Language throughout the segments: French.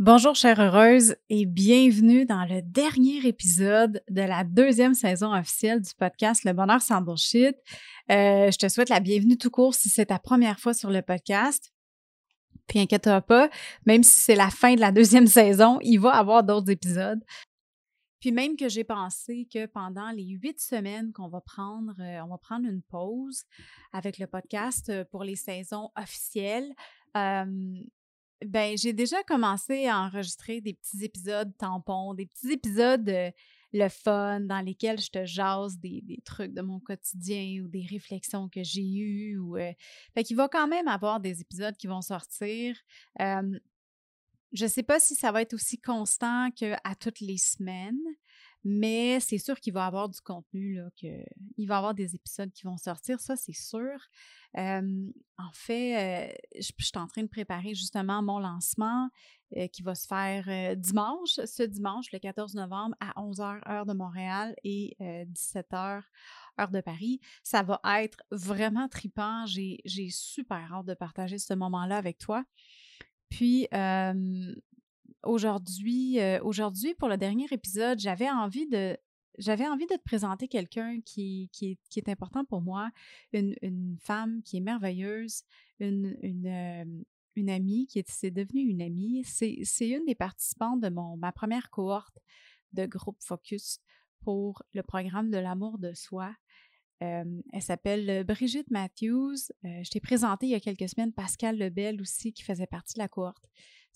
Bonjour chère heureuse et bienvenue dans le dernier épisode de la deuxième saison officielle du podcast Le bonheur sans bullshit. Euh, je te souhaite la bienvenue tout court si c'est ta première fois sur le podcast. Puis inquiète-toi pas, même si c'est la fin de la deuxième saison, il va y avoir d'autres épisodes. Puis même que j'ai pensé que pendant les huit semaines qu'on va prendre, euh, on va prendre une pause avec le podcast euh, pour les saisons officielles. Ben, j'ai déjà commencé à enregistrer des petits épisodes tampons, des petits épisodes le fun dans lesquels je te jase des, trucs de mon quotidien ou des réflexions que j'ai eues. Ou, Fait qu'il va quand même avoir des épisodes qui vont sortir. je ne sais pas si ça va être aussi constant qu'à toutes les semaines, mais c'est sûr qu'il va y avoir du contenu, là, va y avoir des épisodes qui vont sortir, ça c'est sûr. en fait, je, suis en train de préparer justement mon lancement qui va se faire dimanche, ce dimanche, le 14 novembre, à 11h heure de Montréal et 17h heure de Paris. Ça va être vraiment tripant. J'ai super hâte de partager ce moment-là avec toi. Puis, aujourd'hui, aujourd'hui, pour le dernier épisode, j'avais envie de j'avais envie de te présenter quelqu'un qui, qui, est, important pour moi, une, femme qui est merveilleuse, une, une, amie qui est, c'est devenue une amie. C'est, une des participantes de mon, ma première cohorte de groupe Focus pour le programme de l'amour de soi. elle s'appelle Brigitte Matthews. je t'ai présenté il y a quelques semaines Pascal Lebel aussi, qui faisait partie de la cohorte.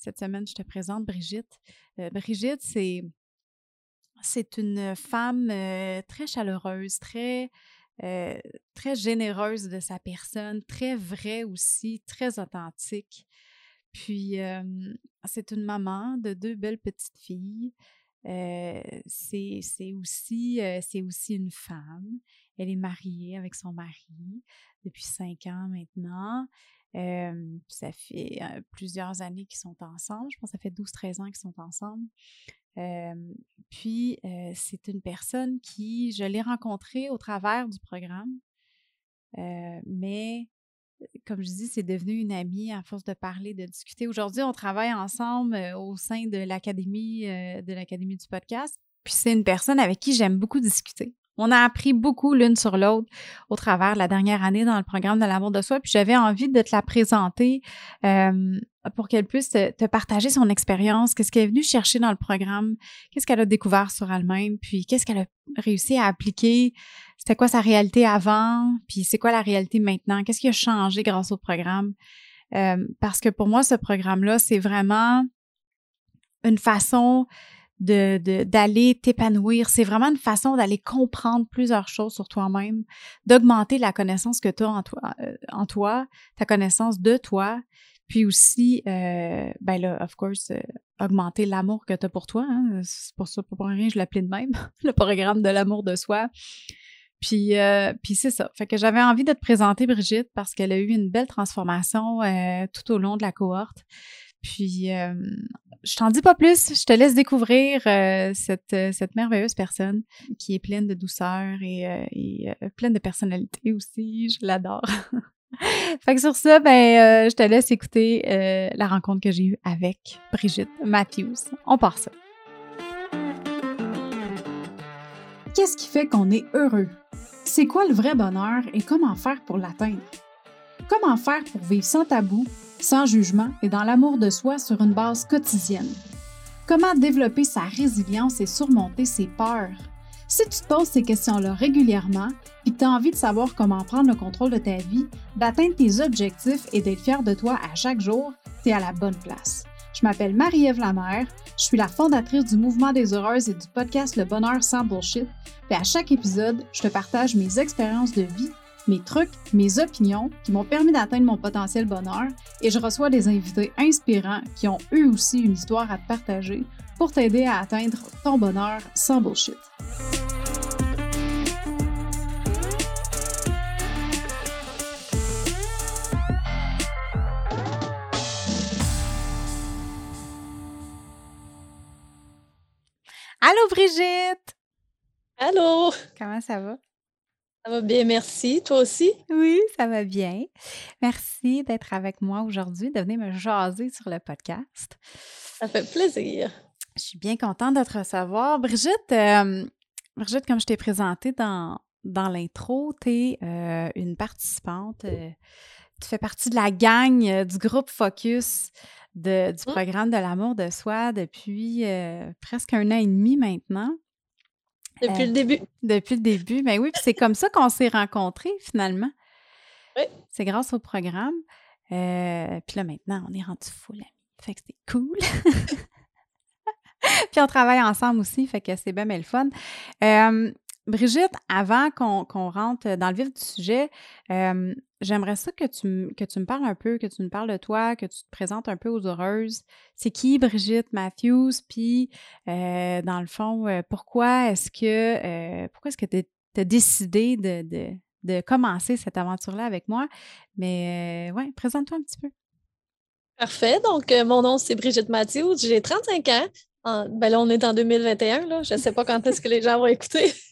Cette semaine, je te présente Brigitte. Euh, Brigitte, c'est, c'est une femme euh, très chaleureuse, très, euh, très généreuse de sa personne, très vraie aussi, très authentique. Puis, c'est une maman de deux belles petites filles. c'est, c'est, aussi, c'est aussi une femme. Elle est mariée avec son mari depuis cinq ans maintenant ça fait plusieurs années qu'ils sont ensemble. Je pense que ça fait 12-13 ans qu'ils sont ensemble. puis, c'est une personne qui, je l'ai rencontrée au travers du programme, mais comme je dis, c'est devenu une amie à force de parler, de discuter. Aujourd'hui, on travaille ensemble au sein de l'Académie de l'Académie du podcast. Puis c'est une personne avec qui j'aime beaucoup discuter. On a appris beaucoup l'une sur l'autre au travers de la dernière année dans le programme de l'amour de soi. Puis j'avais envie de te la présenter pour qu'elle puisse te, partager son expérience, qu'est-ce qu'elle est venue chercher dans le programme, qu'est-ce qu'elle a découvert sur elle-même, puis qu'est-ce qu'elle a réussi à appliquer, c'était quoi sa réalité avant, puis c'est quoi la réalité maintenant, qu'est-ce qui a changé grâce au programme. Parce que pour moi, ce programme-là, c'est vraiment une façon de d'aller t'épanouir. C'est vraiment une façon d'aller comprendre plusieurs choses sur toi-même, d'augmenter la connaissance que tu as en toi, euh, en toi, ta connaissance de toi, puis aussi, euh, ben là, of course, euh, augmenter l'amour que tu as pour toi. Hein. C'est pour ça, pour rien, je l'appelais de même, le programme de l'amour de soi. Puis, puis c'est ça. Fait que j'avais envie de te présenter Brigitte parce qu'elle a eu une belle transformation tout au long de la cohorte. Puis, je t'en dis pas plus, je te laisse découvrir euh, cette, euh, cette, merveilleuse personne qui est pleine de douceur et, euh, pleine de personnalité aussi. Je l'adore. fait que sur ça, ben, je te laisse écouter la rencontre que j'ai eue avec Brigitte Matthews. On part ça. Qu'est-ce qui fait qu'on est heureux? C'est quoi le vrai bonheur et comment faire pour l'atteindre? Comment faire pour vivre sans tabou sans jugement et dans l'amour de soi sur une base quotidienne? Comment développer sa résilience et surmonter ses peurs? Si tu te poses ces questions-là régulièrement et que tu as envie de savoir comment prendre le contrôle de ta vie, d'atteindre tes objectifs et d'être fier de toi à chaque jour, tu es à la bonne place. Je m'appelle Marie-Ève Lamère, je suis la fondatrice du Mouvement des Heureuses et du podcast Le Bonheur sans Bullshit. Et à chaque épisode, je te partage mes expériences de vie mes trucs, mes opinions qui m'ont permis d'atteindre mon potentiel bonheur et je reçois des invités inspirants qui ont eux aussi une histoire à te partager pour t'aider à atteindre ton bonheur sans bullshit. Allô Brigitte! Allô! Comment ça va? Ça va bien, merci. Toi aussi? Oui, ça va bien. Merci d'être avec moi aujourd'hui, de venir me jaser sur le podcast. Ça fait plaisir. Je suis bien contente de te recevoir. Brigitte, euh, Brigitte, comme je t'ai présentée dans, dans l'intro, tu es euh, une participante. Euh, tu fais partie de la gang du groupe Focus de, du mmh. programme de l'amour de soi depuis presque un an et demi maintenant. Depuis le début. Depuis le début. Ben oui, c'est comme ça qu'on s'est rencontrés finalement. Oui. C'est grâce au programme. Euh, puis là, maintenant, on est rendu fou, amis. Fait que c'est cool. puis on travaille ensemble aussi, fait que c'est bien, mais le fun. Euh, Brigitte, avant qu'on rentre dans le vif du sujet, euh, j'aimerais ça que tu, que tu me parles un peu, que tu me parles de toi, que tu te présentes un peu aux heureuses. C'est qui Brigitte Matthews? Puis, euh, dans le fond, euh, pourquoi est-ce que pourquoi est-ce que tu as décidé de, de, commencer cette aventure-là avec moi? Mais ouais, présente-toi un petit peu. Parfait. Donc, mon nom, c'est Brigitte Matthews. J'ai 35 ans ben là, on est en 2021, là. je ne sais pas quand est-ce que les gens vont écouter.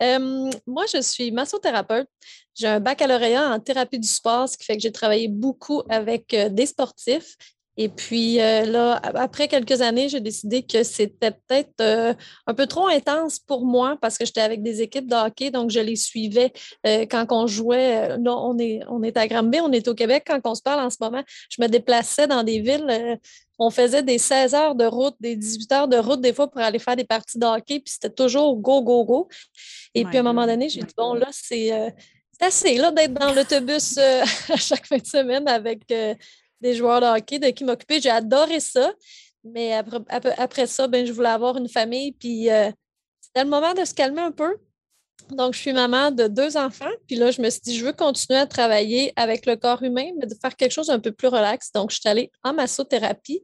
Euh, moi, je suis massothérapeute. J'ai un baccalauréat en thérapie du sport, ce qui fait que j'ai travaillé beaucoup avec euh, des sportifs et puis euh, là, après quelques années, j'ai décidé que c'était peut-être euh, un peu trop intense pour moi parce que j'étais avec des équipes de hockey, donc je les suivais euh, quand on jouait. Là, on est, on est à Granby, on est au Québec quand on se parle en ce moment. Je me déplaçais dans des villes. on faisait des 16 heures de route, des 18 heures de route des fois pour aller faire des parties de hockey, puis c'était toujours go, go, go. Et puis à un moment donné, j'ai dit, bon, là, c'est assez là d'être dans l'autobus à chaque fin de semaine avec des joueurs de hockey de qui m'occuper. J'ai adoré ça. Mais après, après, ça, ben, je voulais avoir une famille. Puis euh, c'était le moment de se calmer un peu. Donc, je suis maman de deux enfants. Puis là, je me suis dit, je veux continuer à travailler avec le corps humain, mais de faire quelque chose un peu plus relax. Donc, je suis allée en massothérapie.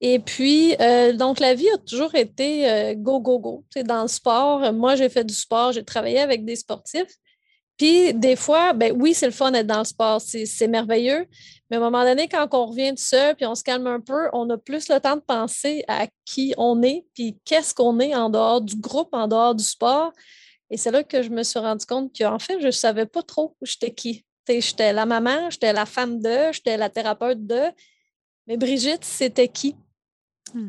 Et puis, euh, donc, la vie a toujours été euh, go, go, go. Tu dans le sport, moi, j'ai fait du sport, j'ai travaillé avec des sportifs. Puis des fois, ben oui, c'est le fun d'être dans le sport, c'est merveilleux. Mais à un moment donné, quand on revient de seul, puis on se calme un peu, on a plus le temps de penser à qui on est, puis qu'est-ce qu'on est en dehors du groupe, en dehors du sport. Et c'est là que je me suis rendu compte qu'en fait, je ne savais pas trop j'étais qui. J'étais la maman, j'étais la femme de, j'étais la thérapeute de. Mais Brigitte, c'était qui?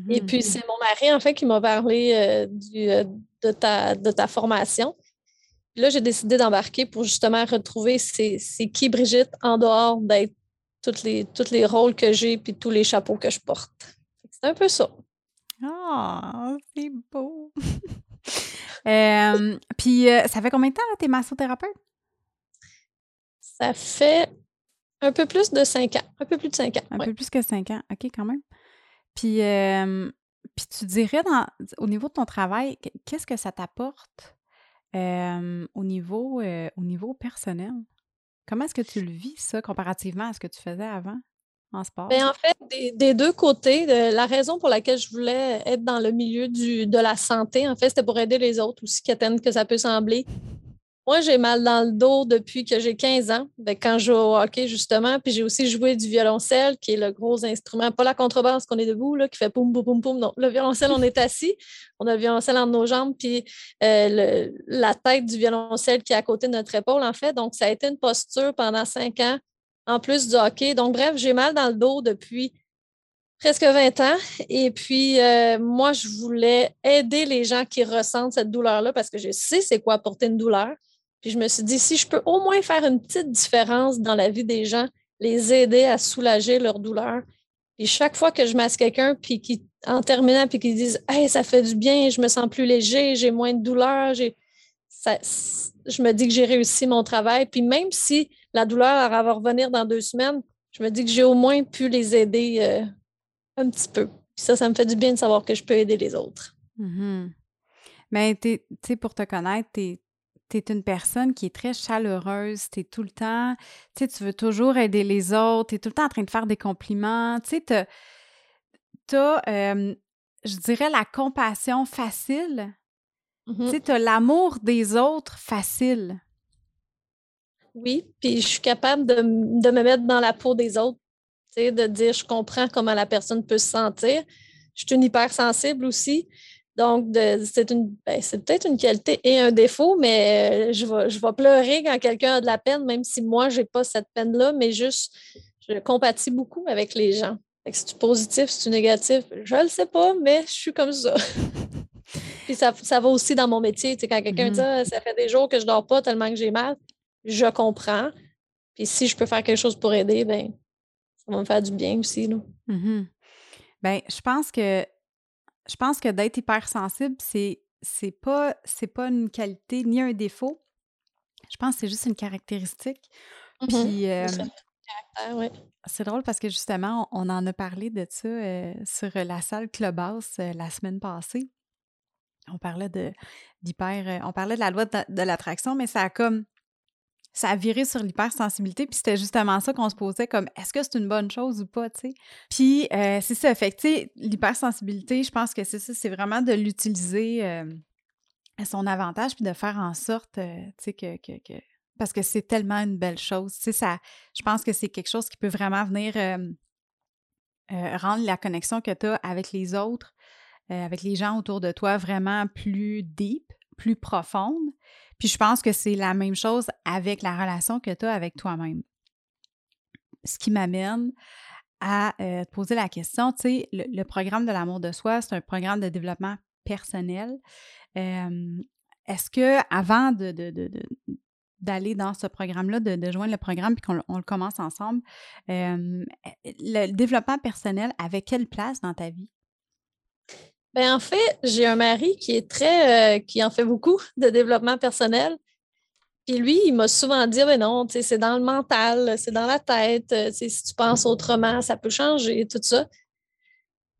Et puis, c'est mon mari, en fait, qui m'a parlé euh, du, euh, de, ta, de ta formation là, j'ai décidé d'embarquer pour justement retrouver c'est qui Brigitte en dehors d'être tous les, tous les rôles que j'ai puis tous les chapeaux que je porte. C'est un peu ça. Ah, c'est beau. Euh, puis, euh, ça fait combien de temps, que tu es massothérapeute? Ça fait un peu plus de cinq ans. Un peu plus de cinq ans. Un peu plus que cinq ans. OK, quand même. Puis, euh, puis tu dirais, dans, au niveau de ton travail, qu'est-ce que ça t'apporte? Au, niveau, au niveau personnel, comment est-ce que tu le vis, ça, comparativement à ce que tu faisais avant en sport? Bien, en fait, des, deux côtés, la raison pour laquelle je voulais être dans le milieu du, de la santé, en fait, c'était pour aider les autres, aussi qu'atteindre que ça peut sembler. Moi, j'ai mal dans le dos depuis que j'ai 15 ans, quand je joue au hockey, justement. Puis j'ai aussi joué du violoncelle, qui est le gros instrument, pas la contrebasse qu'on est debout, là, qui fait poum, poum, poum, poum. Non, le violoncelle, on est assis. On a le violoncelle entre nos jambes, puis euh, la tête du violoncelle qui est à côté de notre épaule, en fait. Donc, ça a été une posture pendant cinq ans, en plus du hockey. Donc, bref, j'ai mal dans le dos depuis presque 20 ans. Et puis, euh, moi, je voulais aider les gens qui ressentent cette douleur-là parce que je sais c'est quoi porter une douleur. Puis je me suis dit, si je peux au moins faire une petite différence dans la vie des gens, les aider à soulager leur douleur. Puis chaque fois que je masse quelqu'un, puis qui, en terminant, puis qu'ils disent Hey, ça fait du bien, je me sens plus léger, j'ai moins de douleur, j'ai. je me dis que j'ai réussi mon travail. Puis même si la douleur va revenir dans deux semaines, je me dis que j'ai au moins pu les aider euh, un petit peu. Puis ça, ça me fait du bien de savoir que je peux aider les autres. Mm-hmm. Mais tu sais, pour te connaître, tu tu es une personne qui est très chaleureuse, tu es tout le temps, tu sais, tu veux toujours aider les autres, tu es tout le temps en train de faire des compliments, tu sais, tu as, je dirais, la compassion facile, tu mmh sais, tu as l'amour des autres facile. Oui, puis je suis capable de, de, me mettre dans la peau des autres, tu sais, de dire je comprends comment la personne peut se sentir. Je suis une hypersensible aussi. Donc, c'est ben, peut-être une qualité et un défaut, mais euh, je vais, je vais pleurer quand quelqu'un a de la peine, même si moi, je n'ai pas cette peine-là, mais juste, je compatis beaucoup avec les gens. Si tu positif, si tu négatif, je ne le sais pas, mais je suis comme ça. Puis ça, va aussi dans mon métier. quand quelqu'un dit mm-hmm. ah, ça fait des jours que je ne dors pas tellement que j'ai mal, je comprends. Puis si je peux faire quelque chose pour aider, ben ça va me faire du bien aussi. Là. Mm-hmm. Ben, je pense que je pense que d'être hypersensible, c'est c'est pas c'est pas une qualité ni un défaut. Je pense que c'est juste une caractéristique. Mm-hmm. Puis c'est drôle parce que justement, on en a parlé de ça euh, sur la salle Clubhouse euh, la semaine passée. On parlait de d'hyper, on parlait de la loi de, l'attraction, mais ça a comme ça a viré sur l'hypersensibilité, puis c'était justement ça qu'on se posait comme est-ce que c'est une bonne chose ou pas, tu sais? Puis c'est ça, fait sais, l'hypersensibilité, je pense que c'est ça, c'est vraiment de l'utiliser à son avantage, puis de faire en sorte, tu sais, que, que parce que c'est tellement une belle chose. Tu sais, je pense que c'est quelque chose qui peut vraiment venir euh, rendre la connexion que tu as avec les autres, euh, avec les gens autour de toi, vraiment plus deep, plus profonde. Puis je pense que c'est la même chose avec la relation que tu as avec toi-même. Ce qui m'amène à euh, te poser la question, tu sais, le, programme de l'amour de soi, c'est un programme de développement personnel. Est-ce que avant de, d'aller dans ce programme-là, de, joindre le programme puis qu'on le commence ensemble. le développement personnel avait quelle place dans ta vie? Bien, en fait, j'ai un mari qui est très, euh, qui en fait beaucoup de développement personnel. Puis lui, il m'a souvent dit, mais non, c'est dans le mental, c'est dans la tête, euh, si tu penses autrement, ça peut changer, tout ça.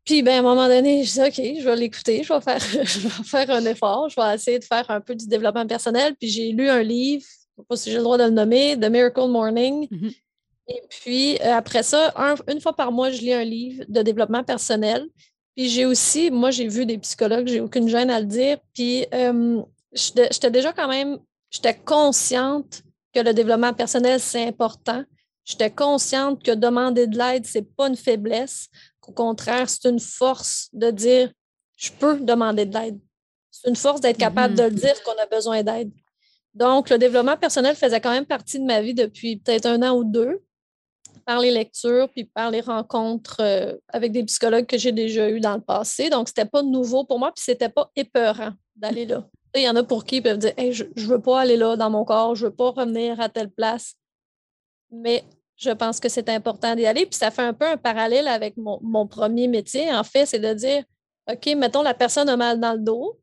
Puis, ben, à un moment donné, je dis, OK, je vais l'écouter, je vais, faire, je vais faire un effort, je vais essayer de faire un peu du développement personnel. Puis, j'ai lu un livre sais pas si j'ai le droit de le nommer, The Miracle Morning. Mm-hmm. Et puis, euh, après ça, une fois par mois, je lis un livre de développement personnel. Puis j'ai aussi, moi, j'ai vu des psychologues, j'ai aucune gêne à le dire. Puis euh, j'étais déjà quand même, j'étais consciente que le développement personnel, c'est important. J'étais consciente que demander de l'aide, ce n'est pas une faiblesse. Au contraire, c'est une force de dire je peux demander de l'aide. C'est une force d'être capable mm-hmm. de le dire qu'on a besoin d'aide. Donc, le développement personnel faisait quand même partie de ma vie depuis peut-être un an ou deux, par les lectures, puis par les rencontres euh, avec des psychologues que j'ai déjà eues dans le passé. Donc, ce n'était pas nouveau pour moi, puis ce n'était pas épeurant d'aller là. Il y en a pour qui peuvent dire Je ne veux pas aller là dans mon corps, je ne veux pas revenir à telle place. Mais je pense que c'est important d'y aller. Puis ça fait un peu un parallèle avec mon, mon premier métier, en fait, c'est de dire OK, mettons, la personne a mal dans le dos,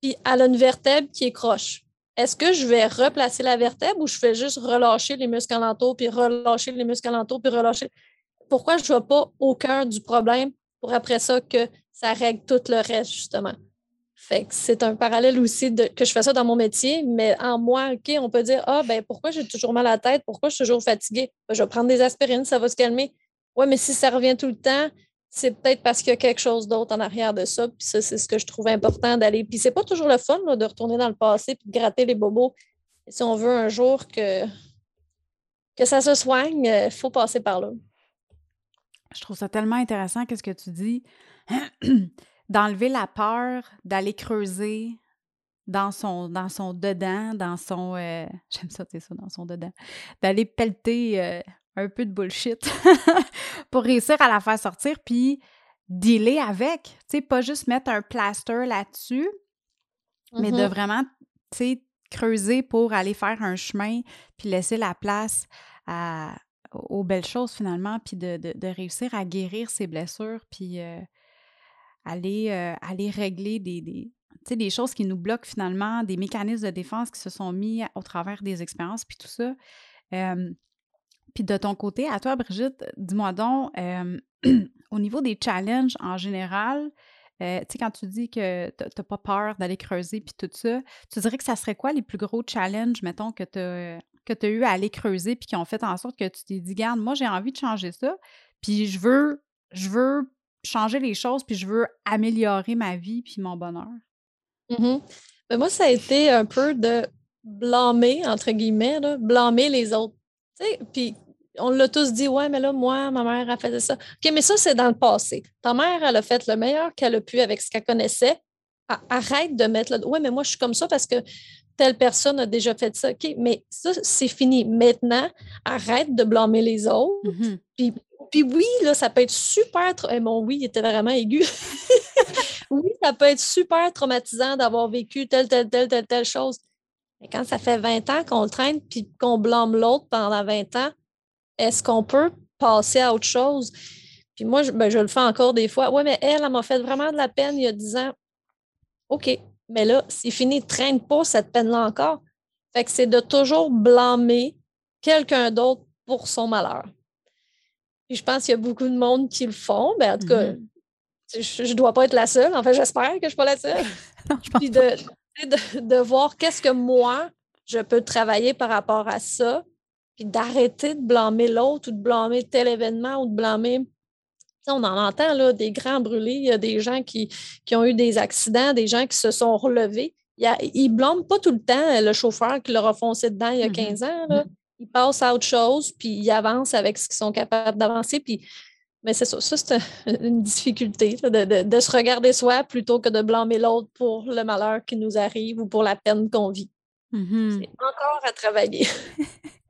puis elle a une vertèbre qui est croche est-ce que je vais replacer la vertèbre ou je fais juste relâcher les muscles alentours, puis relâcher les muscles alentours, puis relâcher? Pourquoi je ne vais pas au cœur du problème pour après ça que ça règle tout le reste, justement? Fait que c'est un parallèle aussi de, que je fais ça dans mon métier, mais en moi, OK, on peut dire Ah, ben pourquoi j'ai toujours mal à la tête? Pourquoi je suis toujours fatiguée? Ben, je vais prendre des aspirines, ça va se calmer. Oui, mais si ça revient tout le temps, c'est peut-être parce qu'il y a quelque chose d'autre en arrière de ça. Puis ça, c'est ce que je trouve important d'aller. Puis c'est pas toujours le fun de retourner dans le passé puis de gratter les bobos. si on veut un jour que, ça se soigne, il euh, faut passer par là. Je trouve ça tellement intéressant qu'est-ce que tu dis. D'enlever la peur, d'aller creuser dans son, dans dedans, dans son. Euh, j'aime ça, c'est ça, dans son dedans. D'aller pelleter euh, un peu de bullshit pour réussir à la faire sortir, puis dealer avec. Tu sais, pas juste mettre un plaster là-dessus, mais de mm-hmm. vraiment, tu sais, creuser pour aller faire un chemin, puis laisser la place à, aux belles choses finalement, puis de, de, réussir à guérir ses blessures, puis euh, aller, euh, aller régler des, des, des choses qui nous bloquent finalement, des mécanismes de défense qui se sont mis au travers des expériences, puis tout ça. Puis de ton côté, à toi, Brigitte, dis-moi donc, au niveau des challenges en général, euh, tu sais, quand tu dis que tu n'as pas peur d'aller creuser puis tout ça, tu dirais que ça serait quoi les plus gros challenges, mettons, que tu as, que eu à aller creuser puis qui ont fait en sorte que tu t'es dit, garde, moi, j'ai envie de changer ça, puis je veux, je veux changer les choses puis je veux améliorer ma vie puis mon bonheur? Mm moi, ça a été un peu de blâmer, entre guillemets, blâmer les autres. Puis on l'a tous dit, ouais, mais là, moi, ma mère a fait ça. OK, mais ça, c'est dans le passé. Ta mère, elle a fait le meilleur qu'elle a pu avec ce qu'elle connaissait. arrête de mettre le. Ouais, mais moi, je suis comme ça parce que telle personne a déjà fait ça. OK, mais ça, c'est fini. Maintenant, arrête de blâmer les autres. Mm-hmm. Puis, puis, oui, là, ça peut être super. Eh, mon oui, il était vraiment aigu. oui, ça peut être super traumatisant d'avoir vécu telle, telle, telle, telle, telle chose. Mais quand ça fait 20 ans qu'on le traîne puis qu'on blâme l'autre pendant 20 ans, est-ce qu'on peut passer à autre chose? Puis moi, je, ben, je le fais encore des fois. Oui, mais elle, elle m'a fait vraiment de la peine il y a 10 ans. OK, mais là, c'est fini, ne traîne pas cette peine-là encore. Fait que c'est de toujours blâmer quelqu'un d'autre pour son malheur. Puis je pense qu'il y a beaucoup de monde qui le font. Ben, en tout cas, mm-hmm. je ne dois pas être la seule. En fait, j'espère que je ne suis pas la seule. Puis de, de, voir qu'est-ce que moi, je peux travailler par rapport à ça, puis d'arrêter de blâmer l'autre ou de blâmer tel événement ou de blâmer on en entend là, des grands brûlés, il y a des gens qui, ont eu des accidents, des gens qui se sont relevés. ils ne blâment pas tout le temps le chauffeur qui leur a foncé dedans il y a 15 mm-hmm. ans. Là. Mm-hmm. Ils passent à autre chose, puis ils avancent avec ce qu'ils sont capables d'avancer. Puis, mais c'est ça, ça c'est une difficulté de, se regarder soi plutôt que de blâmer l'autre pour le malheur qui nous arrive ou pour la peine qu'on vit. Mm-hmm. C'est encore à travailler.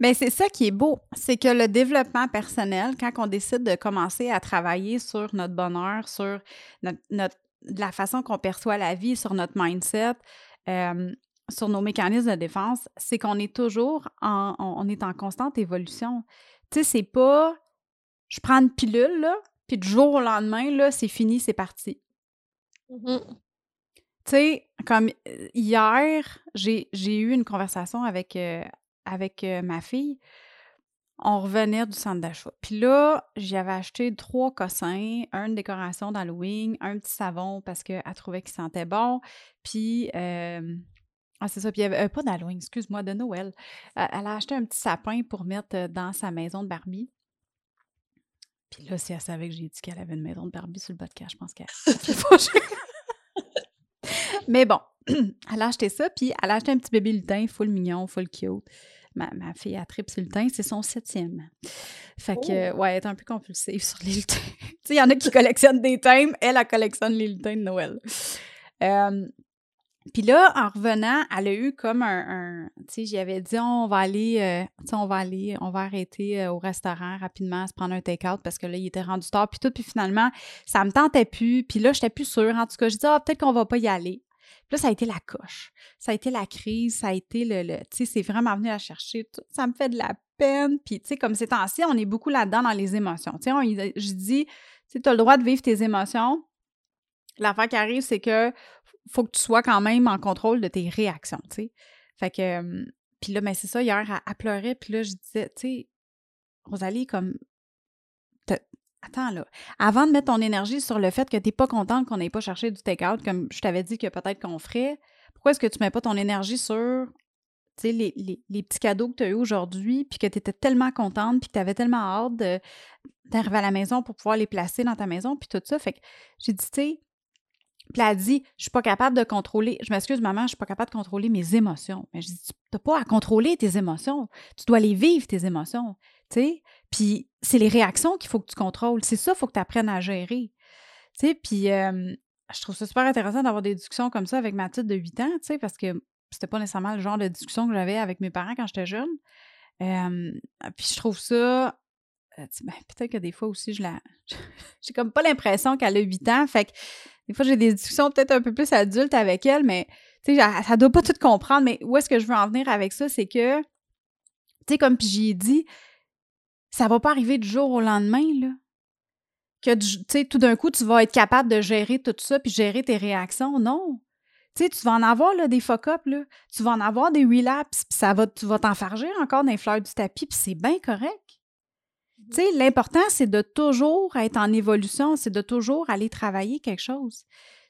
Mais c'est ça qui est beau, c'est que le développement personnel, quand on décide de commencer à travailler sur notre bonheur, sur notre, la façon qu'on perçoit la vie, sur notre mindset, euh, sur nos mécanismes de défense, c'est qu'on est toujours en, on, est en constante évolution. Tu sais, c'est pas je prends une pilule, là, puis du jour au lendemain, là, c'est fini, c'est parti. Mm-hmm. Tu sais, comme euh, hier, j'ai eu une conversation avec, euh, avec ma fille, on revenait du centre d'achat. Puis là, j'avais acheté trois cossins, une décoration d'Halloween, un petit savon parce qu'elle trouvait qu'il sentait bon. Puis, ah, c'est ça. Puis, avait, pas d'Halloween, excuse-moi, de Noël. elle a acheté un petit sapin pour mettre dans sa maison de Barbie. Puis là, si elle savait que j'ai dit qu'elle avait une maison de Barbie sur le podcast, je pense qu'elle Mais bon, elle a acheté ça, puis elle a acheté un petit bébé lutin, full mignon, full cute. Ma, ma fille a trip sur le lutin, c'est son septième. Fait que, oh! ouais, elle est un peu compulsive sur les lutins. tu sais, il y en a qui collectionnent des thèmes, elle, elle collectionne les lutins de Noël. puis là, en revenant, elle a eu comme un, tu sais, j'y avais dit, on va aller, euh, tu sais, on va aller, on va arrêter euh, au restaurant rapidement, se prendre un take-out parce que là, il était rendu tard, puis tout, puis finalement, ça me tentait plus, puis là, j'étais plus sûre. En tout cas, je dis, ah, peut-être qu'on va pas y aller là, ça a été la coche. Ça a été la crise, ça a été le. tu sais, c'est vraiment venu à chercher. ça me fait de la peine. Puis, tu sais, comme c'est temps-ci, on est beaucoup là-dedans dans les émotions. Tu sais, je dis, tu as le droit de vivre tes émotions. L'affaire qui arrive, c'est que faut que tu sois quand même en contrôle de tes réactions, tu sais. Fait que. Puis là, mais ben, c'est ça, hier, elle, pleurait. Puis là, je disais, tu sais, Rosalie, comme attends là, avant de mettre ton énergie sur le fait que tu n'es pas contente qu'on n'ait pas cherché du take-out, comme je t'avais dit que peut-être qu'on ferait, pourquoi est-ce que tu ne mets pas ton énergie sur les, les, les, petits cadeaux que tu as eu aujourd'hui, puis que tu étais tellement contente, puis que tu avais tellement hâte d'arriver à la maison pour pouvoir les placer dans ta maison, puis tout ça? Fait que j'ai dit, tu sais, puis elle a dit, je suis pas capable de contrôler, je m'excuse maman, je suis pas capable de contrôler mes émotions. Mais je dis, tu n'as pas à contrôler tes émotions, tu dois les vivre, tes émotions, tu sais? Puis c'est les réactions qu'il faut que tu contrôles. C'est ça, il faut que tu apprennes à gérer. Tu sais, puis je trouve ça super intéressant d'avoir des discussions comme ça avec ma petite de 8 ans, tu sais, parce que c'était pas nécessairement le genre de discussion que j'avais avec mes parents quand j'étais jeune. puis je trouve ça. Euh, ben, peut-être que des fois aussi, je la. j'ai comme pas l'impression qu'elle a 8 ans. Fait que des fois, j'ai des discussions peut-être un peu plus adultes avec elle, mais tu sais, ça doit pas tout comprendre. Mais où est-ce que je veux en venir avec ça? C'est que, tu sais, comme j'y ai dit, ça va pas arriver du jour au lendemain, là. Que, tu tout d'un coup, tu vas être capable de gérer tout ça puis gérer tes réactions. Non. Tu tu vas en avoir là, des fuck-up, là. Tu vas en avoir des relapses, puis ça va, tu vas t'enfarger encore dans les fleurs du tapis, puis c'est bien correct. Tu sais, l'important, c'est de toujours être en évolution, c'est de toujours aller travailler quelque chose.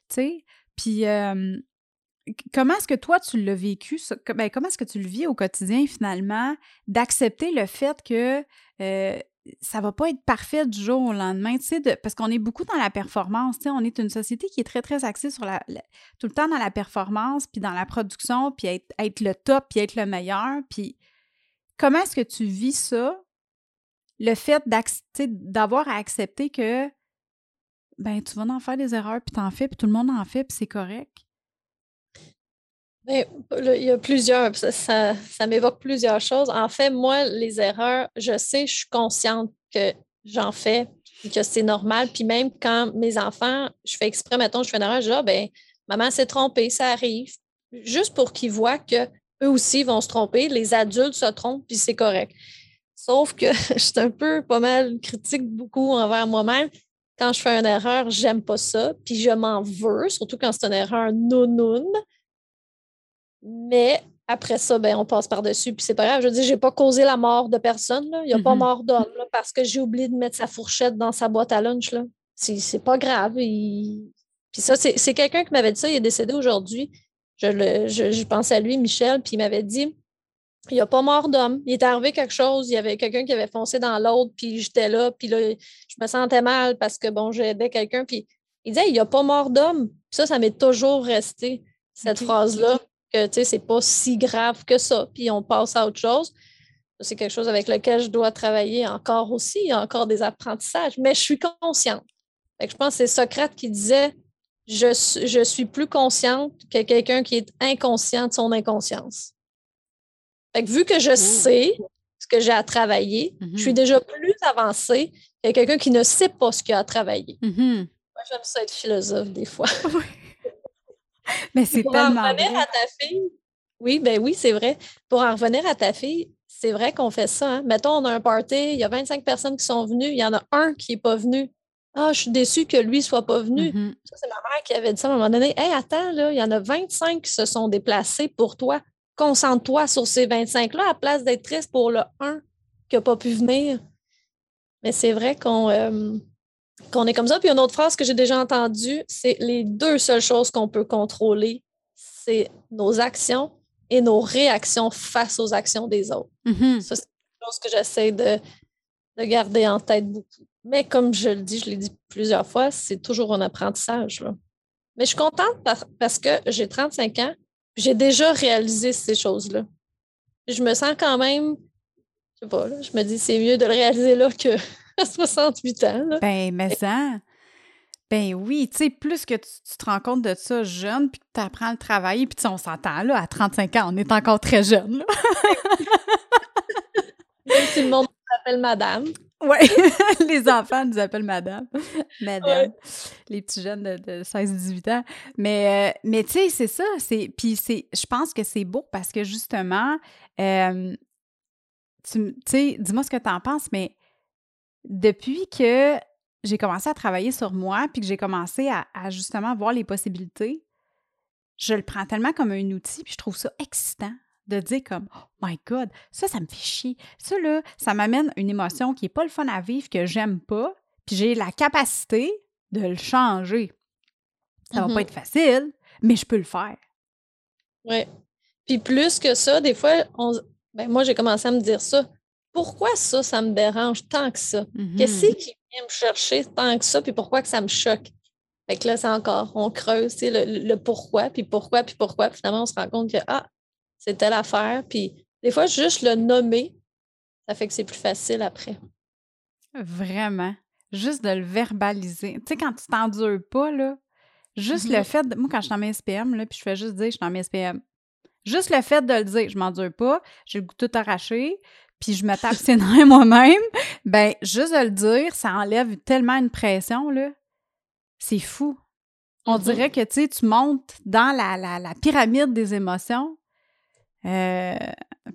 Tu sais, puis comment est-ce que toi, tu l'as vécu? Ben, comment est-ce que tu le vis au quotidien, finalement, d'accepter le fait que euh, ça va pas être parfait du jour au lendemain, tu sais, parce qu'on est beaucoup dans la performance, tu sais, on est une société qui est très, très axée sur la, tout le temps dans la performance, puis dans la production, puis être, être le top, puis être le meilleur, puis comment est-ce que tu vis ça, le fait d'avoir à accepter que ben tu vas en faire des erreurs, puis t'en fais, puis tout le monde en fait, puis c'est correct? Ben, il y a plusieurs, ça, ça, m'évoque plusieurs choses. En fait, moi, les erreurs, je sais, je suis consciente que j'en fais et que c'est normal. Puis même quand mes enfants, je fais exprès, mettons, je fais une erreur, je dis, ah, ben, maman s'est trompée, ça arrive. Juste pour qu'ils voient qu'eux aussi vont se tromper. Les adultes se trompent, puis c'est correct. Sauf que je suis un peu pas mal critique beaucoup envers moi-même. Quand je fais une erreur, j'aime pas ça, puis je m'en veux, surtout quand c'est une erreur non Mais après ça, ben, on passe par-dessus, puis c'est pas grave. Je veux dire, j'ai pas causé la mort de personne. Il n'y a pas mm-hmm. mort d'homme parce que j'ai oublié de mettre sa fourchette dans sa boîte à lunch. C'est pas grave. Puis ça, c'est quelqu'un qui m'avait dit ça, il est décédé aujourd'hui. Je, je, je pense à lui, Michel, puis il m'avait dit il n'y a pas mort d'homme. Il est arrivé quelque chose, il y avait quelqu'un qui avait foncé dans l'autre, puis j'étais là, puis là, je me sentais mal parce que, bon, j'aidais quelqu'un, puis il disait, il n'y a pas mort d'homme. Ça, ça m'est toujours resté, cette phrase-là, que, tu sais, c'est pas si grave que ça, puis on passe à autre chose. C'est quelque chose avec lequel je dois travailler encore aussi, il y a encore des apprentissages, mais je suis consciente. je pense que c'est Socrate qui disait, je, je suis plus consciente que quelqu'un qui est inconscient de son inconscience vu que je sais ce que j'ai à travailler, je suis mm-hmm. déjà plus avancée que quelqu'un qui ne sait pas ce qu'il a à travailler. Mm-hmm. Moi, j'aime ça être philosophe des fois. Mais c'est tellement. Pour en revenir à ta fille, oui, ben oui, c'est vrai. Pour en revenir à ta fille, c'est vrai qu'on fait ça. Hein. Mettons, on a un party, il y a 25 personnes qui sont venues, il y en a un qui n'est pas venu. Ah, je suis déçue que lui ne soit pas venu. Mm-hmm. Ça, c'est ma mère qui avait dit ça à un moment donné. Hé, attends, là, il y en a 25 qui se sont déplacés pour toi concentre-toi sur ces 25-là à place d'être triste pour le 1 qui n'a pas pu venir. Mais c'est vrai qu'on euh, qu'on est comme ça. Puis une autre phrase que j'ai déjà entendue, c'est les deux seules choses qu'on peut contrôler, c'est nos actions et nos réactions face aux actions des autres. Mm-hmm. Ça, c'est une chose que j'essaie de, de, garder en tête beaucoup. Mais comme je le dis, je l'ai dit plusieurs fois, c'est toujours un apprentissage. Mais je suis contente parce que j'ai 35 ans j'ai déjà réalisé ces choses-là. Je me sens quand même, je sais pas, je me dis c'est mieux de le réaliser là que à 68 ans. Ben, mais ça. Ben oui, tu sais, plus que tu, te rends compte de ça jeune, puis que tu apprends à le travailler, puis on s'entend, là, à 35 ans, on est encore très jeune. Même si le monde s'appelle madame. Oui, les enfants nous appellent madame. Madame. Les petits jeunes de, 16-18 ans. Mais, euh, mais tu sais, c'est ça. Puis je pense que c'est beau parce que justement, euh, tu sais, dis-moi ce que tu en penses, mais depuis que j'ai commencé à travailler sur moi, puis que j'ai commencé à, à, justement voir les possibilités, je le prends tellement comme un outil, puis je trouve ça excitant de dire comme oh my God, ça, ça me fait chier. Ça, là, ça m'amène une émotion qui n'est pas le fun à vivre, que j'aime pas, puis j'ai la capacité de le changer. Ça va pas mm-hmm. être facile, mais je peux le faire. Oui. Puis plus que ça, des fois, on... ben, moi, j'ai commencé à me dire ça. Pourquoi ça, ça me dérange tant que ça? Qu'est-ce mm-hmm. qui vient me chercher tant que ça? Puis pourquoi que ça me choque? Fait que là, c'est encore, on creuse le, le, pourquoi, puis pourquoi, puis pourquoi. Puis finalement, on se rend compte que, ah, c'est telle affaire. Puis des fois, juste le nommer, ça fait que c'est plus facile après. Vraiment. Juste de le verbaliser. Tu sais, quand tu t'endures pas, là, juste le mm-hmm. fait de. Moi, quand je suis en SPM, là, puis je fais juste dire je suis en SPM. Juste le fait de le dire, je m'endure pas, j'ai le goût tout arraché, puis je me tape ses nerfs moi-même, ben juste de le dire, ça enlève tellement une pression, là. C'est fou. On mm-hmm. dirait que, tu sais, tu montes dans la, la, la, pyramide des émotions, euh,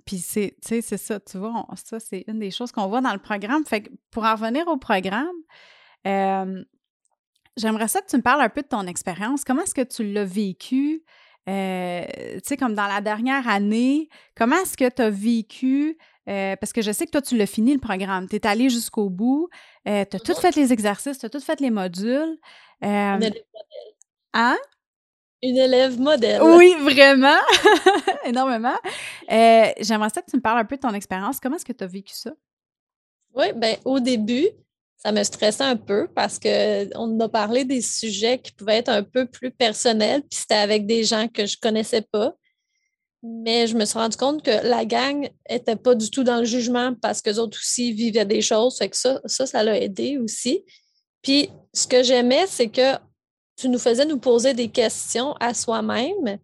puis c'est, c'est ça, tu vois, ça, c'est une des choses qu'on voit dans le programme. Fait que pour en revenir au programme, euh, j'aimerais ça que tu me parles un peu de ton expérience. Comment est-ce que tu l'as vécu? Euh, tu sais, comme dans la dernière année, comment est-ce que tu as vécu? Parce que je sais que toi, tu l'as fini le programme. Tu es allé jusqu'au bout. tu as tout fait les exercices, tu as tout fait les modules. hein? Une élève modèle. Oui, vraiment, énormément. Euh, j'aimerais ça que tu me parles un peu de ton expérience. Comment est-ce que tu as vécu ça? Oui, bien, au début, ça me stressait un peu parce qu'on a parlé des sujets qui pouvaient être un peu plus personnels, puis c'était avec des gens que je ne connaissais pas. Mais je me suis rendu compte que la gang n'était pas du tout dans le jugement parce qu'eux autres aussi vivaient des choses. Fait que ça, ça, ça l'a aidé aussi. Puis ce que j'aimais, c'est que tu nous faisais nous poser des questions à soi-même,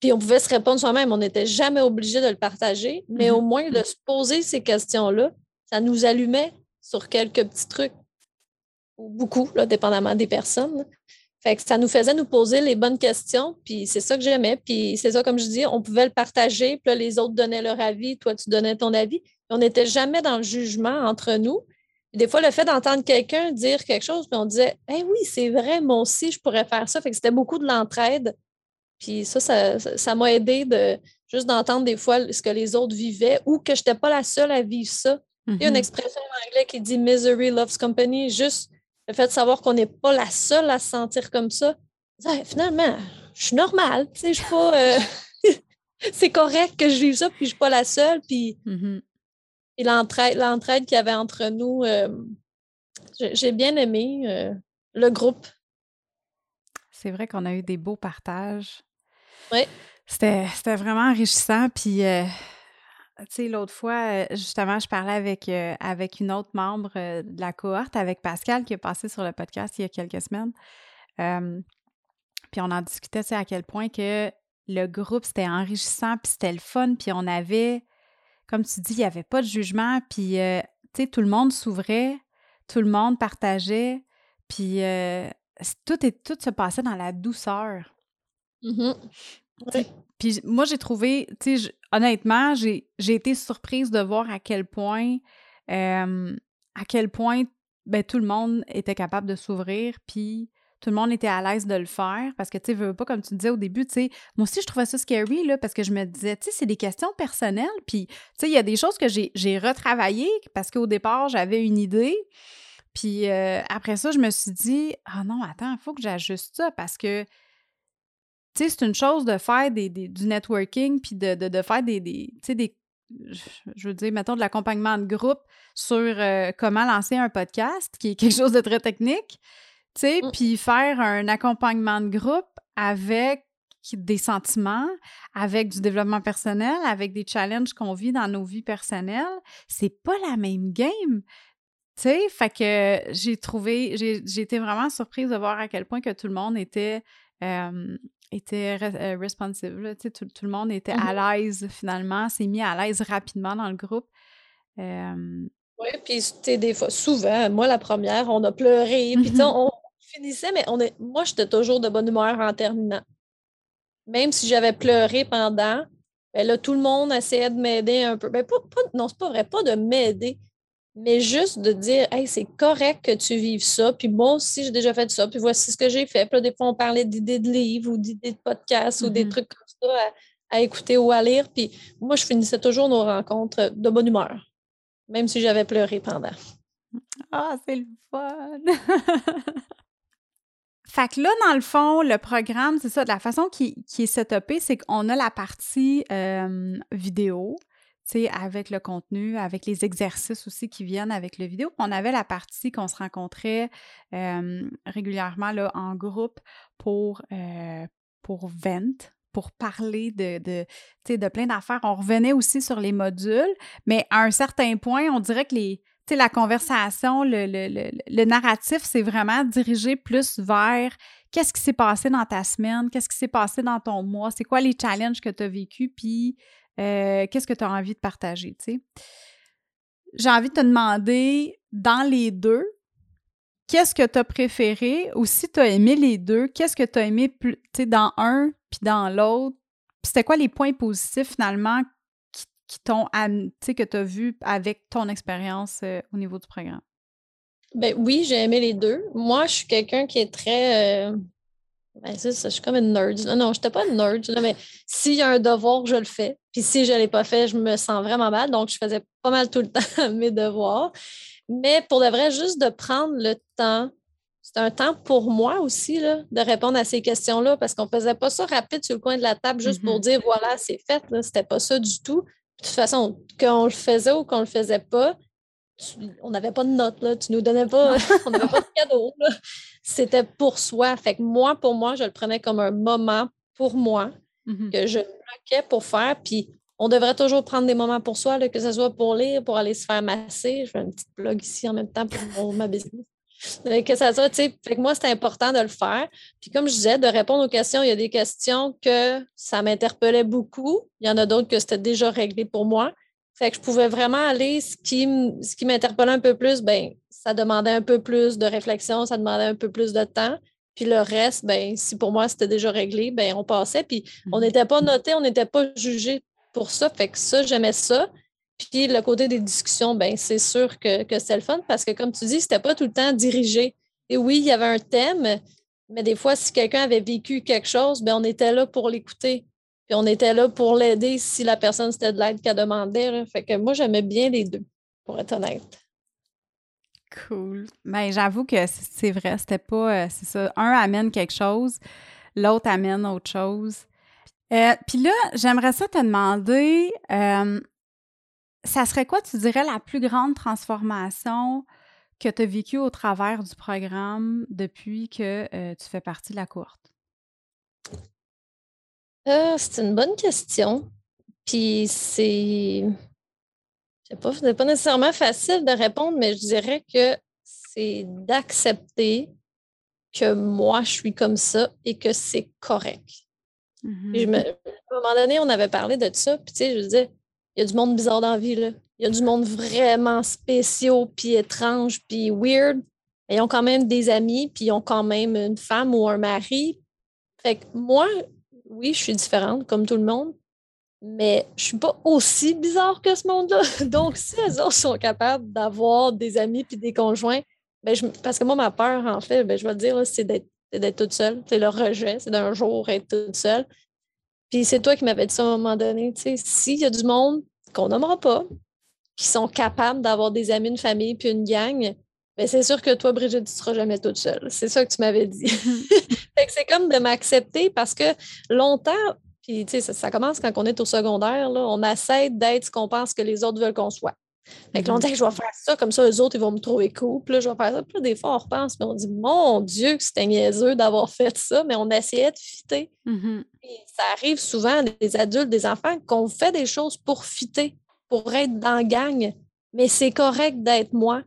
puis on pouvait se répondre soi-même. On n'était jamais obligé de le partager, mais au mm-hmm. moins de se poser ces questions-là, ça nous allumait sur quelques petits trucs, ou beaucoup, là, dépendamment des personnes. Fait que ça nous faisait nous poser les bonnes questions, puis c'est ça que j'aimais. Puis c'est ça, comme je dis, on pouvait le partager, puis là, les autres donnaient leur avis, toi, tu donnais ton avis. On n'était jamais dans le jugement entre nous. des fois, le fait d'entendre quelqu'un dire quelque chose, puis on disait Eh oui, c'est vrai, moi aussi, je pourrais faire ça. Fait que c'était beaucoup de l'entraide. Puis ça, ça m'a aidé de juste d'entendre des fois ce que les autres vivaient ou que je n'étais pas la seule à vivre ça. Il y a une mm-hmm. expression en anglais qui dit Misery loves company, juste le fait de savoir qu'on n'est pas la seule à se sentir comme ça, finalement, je suis normale, tu sais, je suis pas. Euh, c'est correct que je vive ça, puis je suis pas la seule. Puis mmh et l'entraide, qu'il y avait entre nous, euh, j'ai bien aimé euh, le groupe. C'est vrai qu'on a eu des beaux partages. Oui. C'était, vraiment enrichissant. Puis tu sais, l'autre fois, justement, je parlais avec, avec une autre membre de la cohorte, avec Pascal, qui est passé sur le podcast il y a quelques semaines. puis on en discutait, tu à quel point que le groupe, c'était enrichissant, puis c'était le fun, puis on avait, comme tu dis, il n'y avait pas de jugement, puis, tu sais, tout le monde s'ouvrait, tout le monde partageait, puis tout, est, tout se passait dans la douceur. Puis moi, j'ai trouvé, tu sais, honnêtement, j'ai été surprise de voir à quel point, à quel point ben, tout le monde était capable de s'ouvrir, puis tout le monde était à l'aise de le faire parce que, tu sais, veux pas, comme tu disais au début, tu sais, moi aussi, je trouvais ça scary, là, parce que je me disais, tu sais, c'est des questions personnelles, puis, tu sais, il y a des choses que j'ai retravaillées parce qu'au départ, j'avais une idée, puis après ça, je me suis dit, ah non, attends, il faut que j'ajuste ça parce que, c'est une chose de faire des, du networking puis de, faire des, des, des, je veux dire, mettons, de l'accompagnement de groupe sur euh, comment lancer un podcast, qui est quelque chose de très technique, tu sais, mmh. puis faire un accompagnement de groupe avec des sentiments, avec du développement personnel, avec des challenges qu'on vit dans nos vies personnelles, c'est pas la même game. Tu sais, fait que j'ai trouvé, j'ai été vraiment surprise de voir à quel point que tout le monde était était euh, responsive. tout, tout, le monde était à mmh l'aise finalement, s'est mis à l'aise rapidement dans le groupe. Oui, puis des fois, souvent, moi la première, on a pleuré, puis mmh on finissait, mais on est, moi j'étais toujours de bonne humeur en terminant. Même si j'avais pleuré pendant, ben là, tout le monde essayait de m'aider un peu. Ben, pas, pas, non, c'est pas vrai, pas de m'aider, mais juste de dire, hey, c'est correct que tu vives ça, puis moi aussi, j'ai déjà fait ça, puis voici ce que j'ai fait. Puis là, des fois, on parlait d'idées de livres ou d'idées de podcasts ou des mm-hmm. trucs comme ça à, écouter ou à lire. Puis moi, je finissais toujours nos rencontres de bonne humeur, même si j'avais pleuré pendant. Ah, c'est le fun! fait que là, dans le fond, le programme, c'est ça, de la façon qui, qui est setupé, c'est qu'on a la partie euh, vidéo, avec le contenu, avec les exercices aussi qui viennent avec le vidéo. On avait la partie qu'on se rencontrait régulièrement là, en groupe pour, euh, pour vent, pour parler de, de, de plein d'affaires. On revenait aussi sur les modules, mais à un certain point, on dirait que les, la conversation, le, le, le narratif, c'est vraiment dirigé plus vers qu'est-ce qui s'est passé dans ta semaine, qu'est-ce qui s'est passé dans ton mois, c'est quoi les challenges que tu as vécu, puis euh, qu'est-ce que tu as envie de partager, tu sais? J'ai envie de te demander, dans les deux, qu'est-ce que tu as préféré? Ou si tu as aimé les deux, qu'est-ce que tu as aimé plus, dans un puis dans l'autre? C'était quoi les points positifs finalement qui, que tu as vu avec ton expérience euh, au niveau du programme? Ben oui, j'ai aimé les deux. Moi, je suis quelqu'un qui est très euh, ben, ça, je suis comme une nerd. Non, non, je n'étais pas une nerd, mais s'il y a un devoir, je le fais. Puis si je ne l'ai pas fait, je me sens vraiment mal. Donc, je faisais pas mal tout le temps mes devoirs. Mais pour de vrai, juste de prendre le temps, c'est un temps pour moi aussi là, de répondre à ces questions-là parce qu'on ne faisait pas ça rapide sur le coin de la table juste pour mm-hmm. dire voilà, c'est fait. Ce n'était pas ça du tout. De toute façon, qu'on le faisait ou qu'on ne le faisait pas, on n'avait pas de notes, là, tu nous donnais pas, on n'avait pas de cadeau. C'était pour soi. Fait que moi, pour moi, je le prenais comme un moment pour moi mmh que je bloquais pour faire. Puis on devrait toujours prendre des moments pour soi, que ce soit pour lire, pour aller se faire masser. Je fais une petite blog ici en même temps pour ma business. que ça soit, tu sais, fait que moi, c'est important de le faire. Puis comme je disais, de répondre aux questions, il y a des questions que ça m'interpellait beaucoup. Il y en a d'autres que c'était déjà réglé pour moi. Fait que je pouvais vraiment aller, ce qui, ce qui m'interpellait un peu plus, ben ça demandait un peu plus de réflexion, ça demandait un peu plus de temps. Puis le reste, ben, si pour moi c'était déjà réglé, ben, on passait. Puis on mhm. n'était pas noté, on n'était pas jugé pour ça. Fait que ça, j'aimais ça. Puis le côté des discussions, ben, c'est sûr que, que c'est le fun parce que, comme tu dis, c'était pas tout le temps dirigé. Et oui, il y avait un thème, mais des fois, si quelqu'un avait vécu quelque chose, ben, on était là pour l'écouter. Puis on était là pour l'aider si la personne, c'était de l'aide qu'elle demandait. Fait que moi, j'aimais bien les deux, pour être honnête. Cool. Mais ben, j'avoue que c'est vrai, c'était pas. Euh, c'est ça. Un amène quelque chose, l'autre amène autre chose. Euh, puis là, j'aimerais ça te demander, euh, ça serait quoi, tu dirais, la plus grande transformation que tu as vécue au travers du programme depuis que tu fais partie de la cohorte? c'est une bonne question. Puis c'est je sais pas, ce n'est pas nécessairement facile de répondre, mais je dirais que c'est d'accepter que moi, je suis comme ça et que c'est correct. Mm-hmm. à un moment donné, on avait parlé de ça, puis tu sais, je disais, il y a du monde bizarre dans la vie, là. Il y a du monde vraiment spéciaux, puis étrange, puis weird. Ils ont quand même des amis, puis ils ont quand même une femme ou un mari. Fait que moi, oui, je suis différente, comme tout le monde, mais je suis pas aussi bizarre que ce monde-là. Donc, si elles autres sont capables d'avoir des amis puis des conjoints, ben je, parce que moi, ma peur, en fait, ben, je vais te dire, c'est d'être toute seule. C'est le rejet, c'est d'un jour être toute seule. Puis c'est toi qui m'avais dit ça à un moment donné. Tu sais, s'il y a du monde qu'on nommera pas, qui sont capables d'avoir des amis, une famille puis une gang, ben c'est sûr que toi, Brigitte, tu ne seras jamais toute seule. C'est ça que tu m'avais dit. c'est comme de m'accepter parce que longtemps, puis, tu sais, ça, commence quand on est au secondaire, là, on essaie d'être ce qu'on pense que les autres veulent qu'on soit. Fait que mm-hmm. je vais faire ça, comme ça, eux autres, ils vont me trouver cool. Puis là, je vais faire ça. Puis des fois, on repense, mais on dit, mon Dieu, que c'était niaiseux d'avoir fait ça, mais on essayait de fitter. Mm-hmm. ça arrive souvent, des adultes, des enfants, qu'on fait des choses pour fitter, pour être dans la gang. Mais c'est correct d'être moi.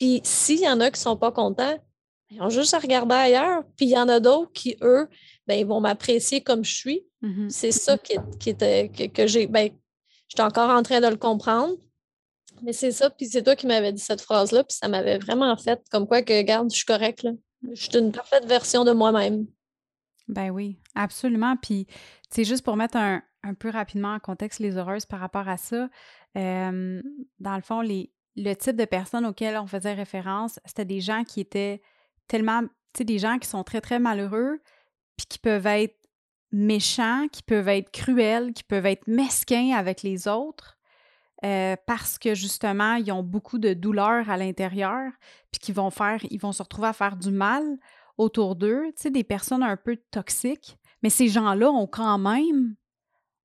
Puis s'il y en a qui ne sont pas contents, ils ont juste à regarder ailleurs. Puis il y en a d'autres qui, eux, ben, ils vont m'apprécier comme je suis. Mm-hmm. C'est ça qui, était, que, j'ai. Ben, j'étais encore en train de le comprendre. Mais c'est ça, puis c'est toi qui m'avais dit cette phrase-là, puis ça m'avait vraiment fait comme quoi que, regarde, je suis correcte, là. Je suis une parfaite version de moi-même. Ben oui, absolument. Puis, c'est juste pour mettre un, peu rapidement en contexte les heureuses par rapport à ça. dans le fond, les, le type de personnes auxquelles on faisait référence, c'était des gens qui étaient tellement, tu sais, des gens qui sont très, très malheureux, puis qui peuvent être méchants, qui peuvent être cruels, qui peuvent être mesquins avec les autres. Euh, parce que justement, ils ont beaucoup de douleur à l'intérieur, puis qu'ils vont faire, ils vont se retrouver à faire du mal autour d'eux, tu sais, des personnes un peu toxiques. Mais ces gens-là ont quand même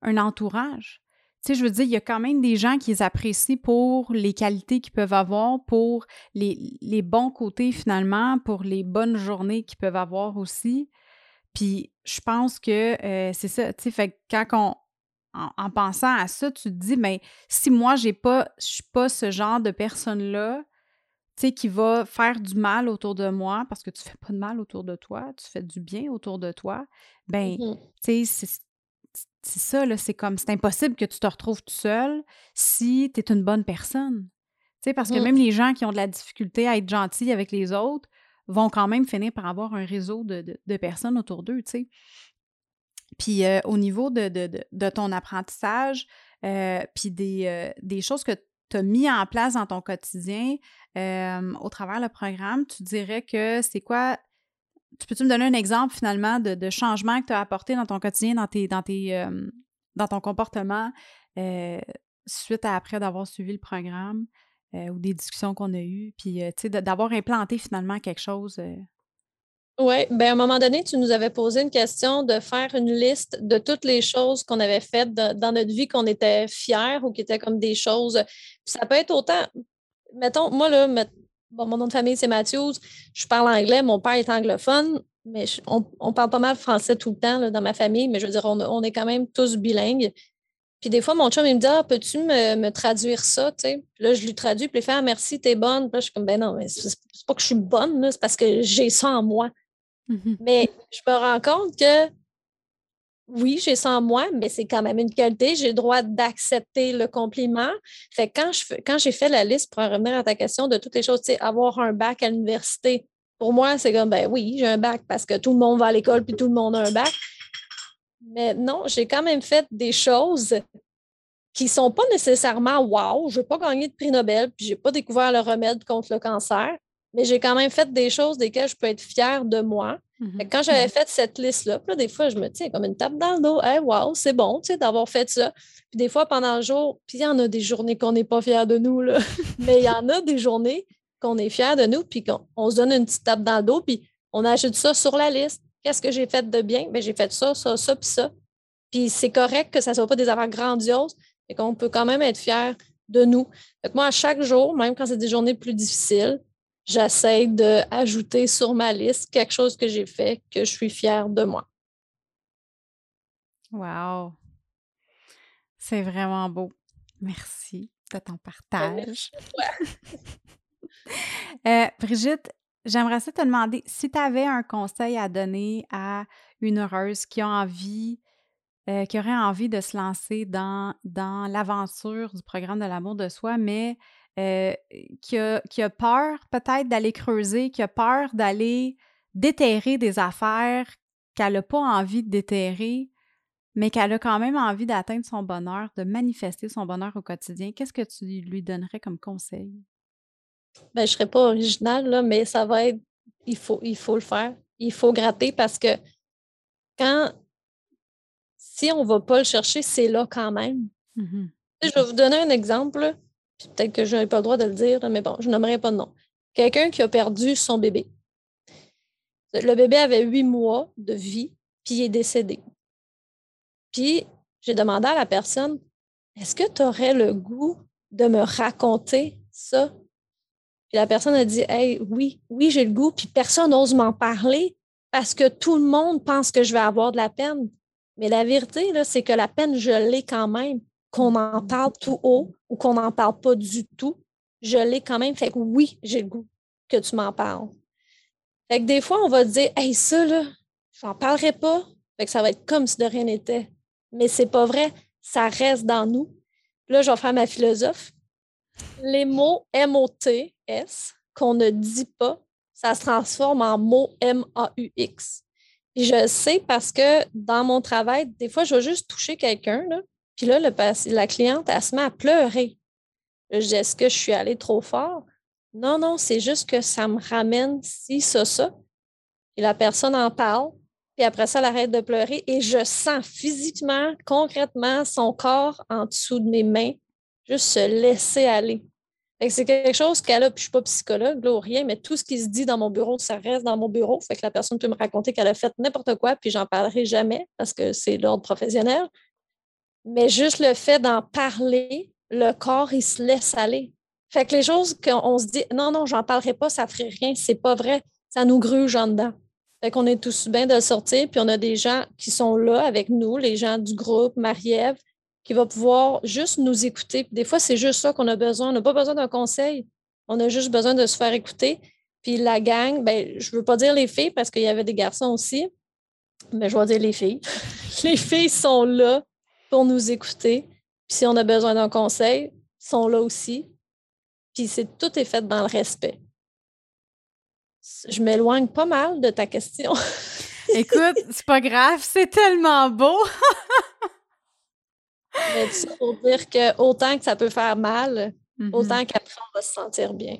un entourage. Tu sais, je veux dire, il y a quand même des gens qui les apprécient pour les qualités qu'ils peuvent avoir, pour les, les bons côtés finalement, pour les bonnes journées qu'ils peuvent avoir aussi. Puis je pense que euh, c'est ça, tu sais, fait quand on, en, pensant à ça, tu te dis, mais si moi, j'ai pas, je suis pas ce genre de personne-là, tu sais, qui va faire du mal autour de moi, parce que tu fais pas de mal autour de toi, tu fais du bien autour de toi, ben, mmh tu sais, c'est ça, là, c'est comme, c'est impossible que tu te retrouves tout seul si tu es une bonne personne. Tu sais, parce que mmh. même les gens qui ont de la difficulté à être gentils avec les autres, vont quand même finir par avoir un réseau de, personnes autour d'eux, tu sais. Puis au niveau de, de, ton apprentissage, puis des, des, choses que tu as mis en place dans ton quotidien au travers le programme, tu dirais que c'est quoi tu peux-tu me donner un exemple finalement de, de changement que tu as apporté dans ton quotidien, dans, tes, dans, tes, dans ton comportement suite à après d'avoir suivi le programme? Euh, ou des discussions qu'on a eues, puis euh, tu sais, d'avoir implanté finalement quelque chose. Euh. Oui, bien à un moment donné, tu nous avais posé une question de faire une liste de toutes les choses qu'on avait faites dans notre vie, qu'on était fiers ou qui étaient comme des choses. ça peut être autant, mettons, moi là, bon, mon nom de famille c'est Matthews, je parle anglais, mon père est anglophone, mais on, parle pas mal français tout le temps dans ma famille, mais je veux dire, on, on est quand même tous bilingues. Puis des fois, mon chum, il me dit Ah, peux-tu me, traduire ça? Puis là, je lui traduis, puis il fait Ah, merci, t'es bonne. Puis là, je suis comme Ben non, mais c'est pas que je suis bonne, c'est parce que j'ai ça en moi. Mm-hmm. Mais je me rends compte que oui, j'ai ça en moi, mais c'est quand même une qualité. J'ai le droit d'accepter le compliment. Fait quand je quand j'ai fait la liste pour revenir à ta question de toutes les choses, tu sais, avoir un bac à l'université, pour moi, c'est comme ben oui, j'ai un bac parce que tout le monde va à l'école puis tout le monde a un bac. Mais non, j'ai quand même fait des choses qui ne sont pas nécessairement wow, je n'ai pas gagné de prix Nobel, puis je n'ai pas découvert le remède contre le cancer, mais j'ai quand même fait des choses desquelles je peux être fière de moi. Mm-hmm. Quand j'avais fait cette liste-là, des fois, je me tiens comme une tape dans le dos. Hey, wow, c'est bon d'avoir fait ça. Puis des fois, pendant le jour, puis il y en a des journées qu'on n'est pas fiers de nous, là. mais il y en a des journées qu'on est fiers de nous, puis qu'on se donne une petite tape dans le dos, puis on ajoute ça sur la liste. Qu'est-ce que j'ai fait de bien? Bien, j'ai fait ça, ça, ça, puis ça. Puis c'est correct que ça ne soit pas des affaires grandioses, mais qu'on peut quand même être fier de nous. moi, à chaque jour, même quand c'est des journées plus difficiles, j'essaie d'ajouter sur ma liste quelque chose que j'ai fait que je suis fière de moi. Wow! C'est vraiment beau. Merci de ton ben, partage. Euh, Brigitte, j'aimerais ça te demander si tu avais un conseil à donner à une heureuse qui a envie, euh, qui aurait envie de se lancer dans, l'aventure du programme de l'amour de soi, mais euh, qui, qui, a, peur peut-être d'aller creuser, qui a peur d'aller déterrer des affaires qu'elle n'a pas envie de déterrer, mais qu'elle a quand même envie d'atteindre son bonheur, de manifester son bonheur au quotidien, qu'est-ce que tu lui donnerais comme conseil? Ben, je ne serais pas originale, là, mais ça va être, il faut, il faut le faire. Il faut gratter parce que quand, si on ne va pas le chercher, c'est là quand même. Mmh je vais vous donner un exemple peut-être que je n'ai pas le droit de le dire, mais bon, je n'aimerais pas de nom. Quelqu'un qui a perdu son bébé. Le bébé avait huit mois de vie, puis il est décédé. Puis j'ai demandé à la personne Est-ce que tu aurais le goût de me raconter ça? Puis la personne a dit Hey, oui, oui, j'ai le goût, puis personne n'ose m'en parler parce que tout le monde pense que je vais avoir de la peine. Mais la vérité, c'est que la peine, je l'ai quand même qu'on en parle tout haut ou qu'on n'en parle pas du tout, je l'ai quand même. Fait que oui, j'ai le goût que tu m'en parles. Fait que des fois, on va dire, hey, ça, là, je n'en parlerai pas. Fait que ça va être comme si de rien n'était. Mais c'est pas vrai. Ça reste dans nous. Là, je vais faire ma philosophe. Les mots Qu'on ne dit pas, ça se transforme en mots M-A-U-X. Puis je sais parce que dans mon travail, des fois, je vais juste toucher quelqu'un, puis là, la cliente, elle se met à pleurer. Je dis, est-ce que je suis allée trop fort? Non, non, c'est juste que ça me ramène ci, ça, ça. Et la personne en parle, puis après ça, elle arrête de pleurer et je sens physiquement, concrètement, son corps en dessous de mes mains, juste se laisser aller. C'est quelque chose qu'elle a, puis je ne suis pas psychologue ou rien, mais tout ce qui se dit dans mon bureau, ça reste dans mon bureau. Fait que la personne peut me raconter qu'elle a fait n'importe quoi, puis j'en parlerai jamais parce que c'est l'ordre professionnel. Mais juste le fait d'en parler, le corps, il se laisse aller. Fait que les choses qu'on se dit, non, non, j'en parlerai pas, ça ferait rien, c'est pas vrai, ça nous gruge en dedans. Fait qu'on est tous bien de sortir, puis on a des gens qui sont là avec nous, les gens du groupe, Marie-Ève, qui va pouvoir juste nous écouter. des fois, c'est juste ça qu'on a besoin. On n'a pas besoin d'un conseil. On a juste besoin de se faire écouter. Puis la gang, ben, je ne veux pas dire les filles parce qu'il y avait des garçons aussi, mais je vais dire les filles. les filles sont là pour nous écouter. Puis si on a besoin d'un conseil, sont là aussi. Puis tout est fait dans le respect. Je m'éloigne pas mal de ta question. Écoute, c'est pas grave, c'est tellement beau. Mais pour dire que autant que ça peut faire mal, mm-hmm. autant qu'après on va se sentir bien.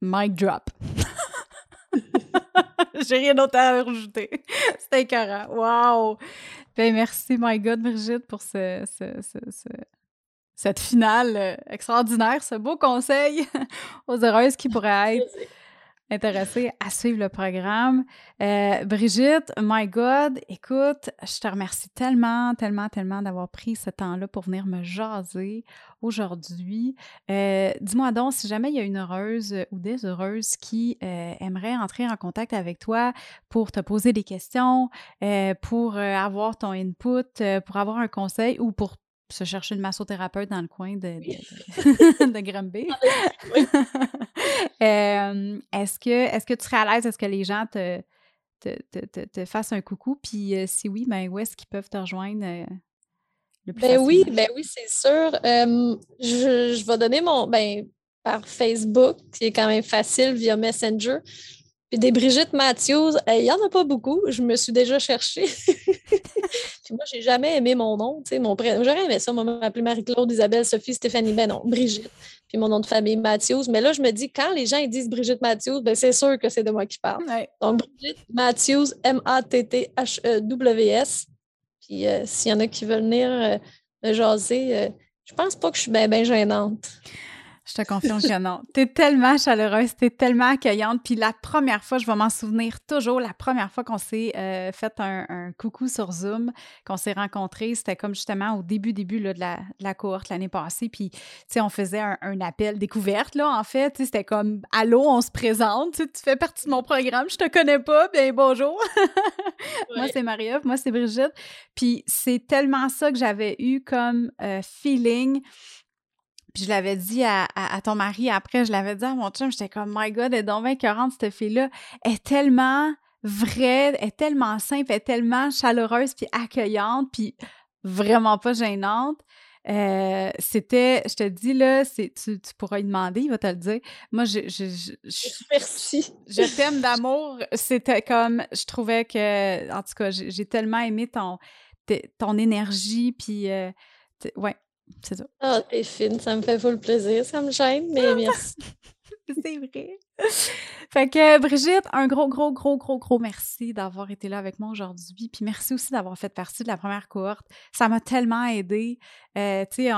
Mic drop. J'ai rien d'autre à rajouter. C'était écœurant. Wow! Ben merci, my God, Brigitte, pour ce, cette finale euh, extraordinaire, ce beau conseil aux heureuses qui pourraient être. Intéressés à suivre le programme. Euh, Brigitte, my God, écoute, je te remercie tellement, tellement, tellement d'avoir pris ce temps-là pour venir me jaser aujourd'hui. Euh, dis-moi donc, si jamais il y a une heureuse ou des heureuses qui euh, aimeraient entrer en contact avec toi pour te poser des questions, pour avoir ton input, pour avoir un conseil ou pour se chercher une massothérapeute dans le coin de, de, est-ce, que, est-ce que tu serais à l'aise? Est-ce que les gens te, te, te, fassent un coucou? Puis euh, si oui, ben, où est-ce qu'ils peuvent te rejoindre? Euh, le plus ben oui, ben oui, c'est sûr. je, je, vais donner mon ben, par Facebook, qui est quand même facile via Messenger. Puis des Brigitte Matthews, il n'y en a pas beaucoup. Je me suis déjà cherchée. puis moi, j'ai jamais aimé mon nom. Mon prénom. J'aurais aimé ça, moi, m'appeler Marie-Claude, Isabelle, Sophie, Stéphanie. Ben non, Brigitte. Puis mon nom de famille, Matthews. Mais là, je me dis, quand les gens ils disent Brigitte Matthews, ben c'est sûr que c'est de moi qui parle. Donc, Brigitte Matthews, M-A-T-T-H-E-W-S. Puis euh, s'il y en a qui veulent venir euh, me jaser, euh, je pense pas que je suis bien ben gênante. Je te confirme que non. T'es tellement chaleureuse, t'es tellement accueillante. Puis la première fois, je vais m'en souvenir toujours, la première fois qu'on s'est euh, fait un, coucou sur Zoom, qu'on s'est rencontrés, c'était comme justement au début, début là, de, la, de la cohorte l'année passée. Puis, tu sais, on faisait un, appel découverte, là, en fait. C'était comme « Allô, on se présente, tu fais partie de mon programme, je te connais pas, bien bonjour. moi, c'est Marie-Ève, moi, c'est Brigitte. Puis c'est tellement ça que j'avais eu comme euh, feeling puis je l'avais dit à, ton mari après, je l'avais dit à mon chum, j'étais comme, my God, elle est donc bien cette fille-là. Elle est tellement vraie, elle est tellement simple, elle est tellement chaleureuse, puis accueillante, puis vraiment pas gênante. Euh, c'était, je te dis là, c'est, tu, pourras lui demander, il va te le dire. Moi, je, je, je, merci. Je t'aime d'amour. C'était comme, je trouvais que, en tout cas, j'ai, tellement aimé ton, ton énergie, puis euh, ouais, c'est ça. Ah, t'es fine, ça me fait full plaisir. Ça me gêne, mais merci. c'est vrai. Fait que Brigitte, un gros, gros, gros, gros, gros merci d'avoir été là avec moi aujourd'hui. Puis merci aussi d'avoir fait partie de la première cohorte. Ça m'a tellement aidé. Euh, tu sais,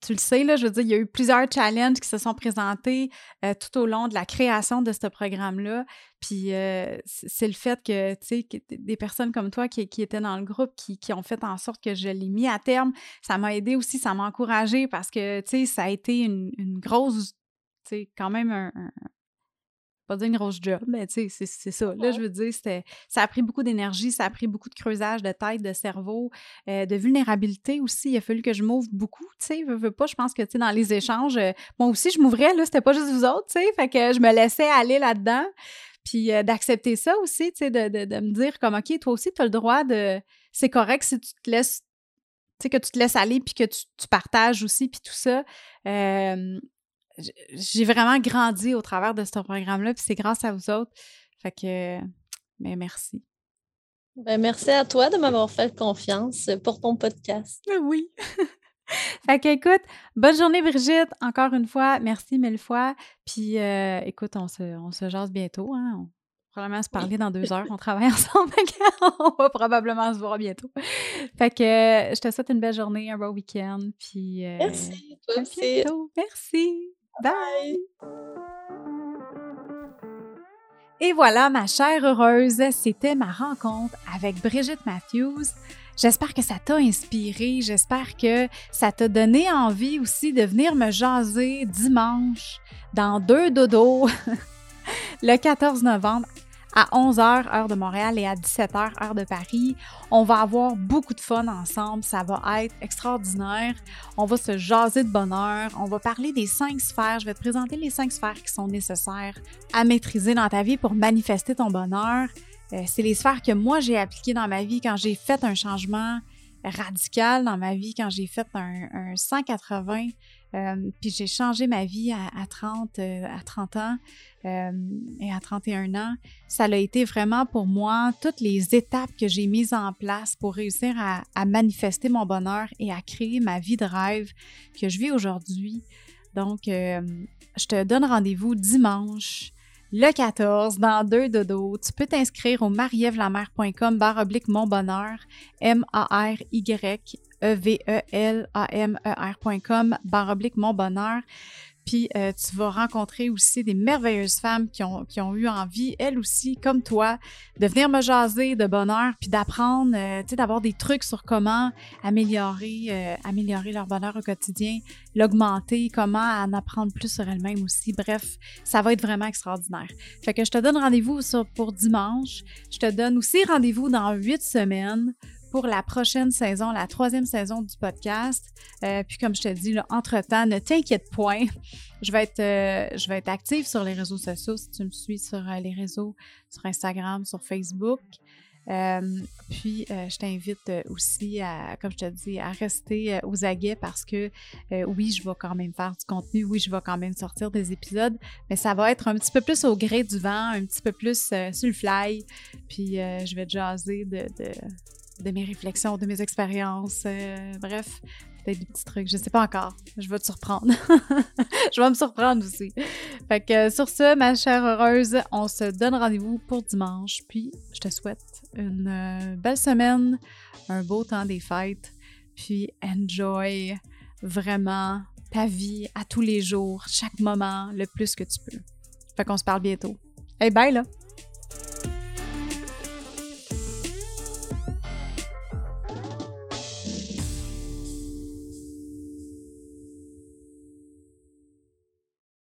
tu le sais, là, je veux dire, il y a eu plusieurs challenges qui se sont présentés euh, tout au long de la création de ce programme-là. Puis euh, c'est le fait que, tu sais, des personnes comme toi qui, étaient dans le groupe, qui, ont fait en sorte que je l'ai mis à terme, ça m'a aidé aussi, ça m'a encouragé parce que, tu sais, ça a été une, grosse, tu sais, quand même un, pas dire une grosse job, mais tu sais, c'est ça. Là, je veux dire, c'était, ça a pris beaucoup d'énergie, ça a pris beaucoup de creusage de tête, de cerveau, euh, de vulnérabilité aussi. Il a fallu que je m'ouvre beaucoup, tu sais, veux, veux pas. Je pense que, tu sais, dans les échanges, euh, moi aussi, je m'ouvrais, là, c'était pas juste vous autres, tu sais, fait que je me laissais aller là-dedans. Puis euh, d'accepter ça aussi, tu sais, de, de, me dire comme, OK, toi aussi, tu as le droit de. C'est correct si tu te laisses tu sais, que tu te laisses aller puis que tu, tu partages aussi puis tout ça j'ai vraiment grandi au travers de ce programme-là, puis c'est grâce à vous autres. Fait que, ben, merci. Ben, merci à toi de m'avoir fait confiance pour ton podcast. Oui. fait que, écoute, bonne journée, Brigitte. Encore une fois, merci mille fois. Puis, euh, écoute, on se, on se jase bientôt. Hein? On va probablement se parler dans deux heures. On travaille ensemble. on va probablement se voir bientôt. Fait que, je te souhaite une belle journée, un beau week-end. Puis, euh, merci, toi aussi. Merci. Bye! Et voilà, ma chère heureuse, c'était ma rencontre avec Brigitte Matthews. J'espère que ça t'a inspiré, j'espère que ça t'a donné envie aussi de venir me jaser dimanche dans deux dodos le 14 novembre à 11h, heure de Montréal, et à 17h, heure de Paris. On va avoir beaucoup de fun ensemble. Ça va être extraordinaire. On va se jaser de bonheur. On va parler des cinq sphères. Je vais te présenter les cinq sphères qui sont nécessaires à maîtriser dans ta vie pour manifester ton bonheur. Euh, c'est les sphères que moi j'ai appliquées dans ma vie quand j'ai fait un changement radical dans ma vie, quand j'ai fait un, 180 euh, puis j'ai changé ma vie à, 30, à 30 euh, ans. Euh, et à 31 ans, ça a été vraiment pour moi toutes les étapes que j'ai mises en place pour réussir à, manifester mon bonheur et à créer ma vie de rêve que je vis aujourd'hui. Donc, je te donne rendez-vous dimanche le 14 dans deux dodos. Tu peux t'inscrire au marievlamer.com barre oblique mon bonheur, M-A-R-Y E-V-E-L-A-M-E-R.com barre oblique mon bonheur. Puis euh, tu vas rencontrer aussi des merveilleuses femmes qui ont, qui ont eu envie, elles aussi, comme toi, de venir me jaser de bonheur, puis d'apprendre, euh, tu sais, d'avoir des trucs sur comment améliorer, euh, améliorer leur bonheur au quotidien, l'augmenter, comment en apprendre plus sur elles-mêmes aussi. Bref, ça va être vraiment extraordinaire. Fait que je te donne rendez-vous pour dimanche. Je te donne aussi rendez-vous dans huit semaines pour la prochaine saison, la troisième saison du podcast. Euh, puis comme je te dis, entre-temps, ne t'inquiète point. Je vais, être, euh, je vais être active sur les réseaux sociaux si tu me suis sur euh, les réseaux, sur Instagram, sur Facebook. puis, je t'invite aussi, à, comme je te dis, à rester aux aguets parce que oui, je vais quand même faire du contenu, oui, je vais quand même sortir des épisodes, mais ça va être un petit peu plus au gré du vent, un petit peu plus sur le fly. Puis, je vais te jaser de, de mes réflexions, de mes expériences. Euh, bref, peut-être des petits trucs. Je sais pas encore. Je vais te surprendre. je vais me surprendre aussi. Fait que sur ce, ma chère heureuse, on se donne rendez-vous pour dimanche. Puis je te souhaite une euh, belle semaine, un beau temps des fêtes. Puis enjoy vraiment ta vie à tous les jours, chaque moment, le plus que tu peux. Fait qu'on se parle bientôt. Hey, bye là!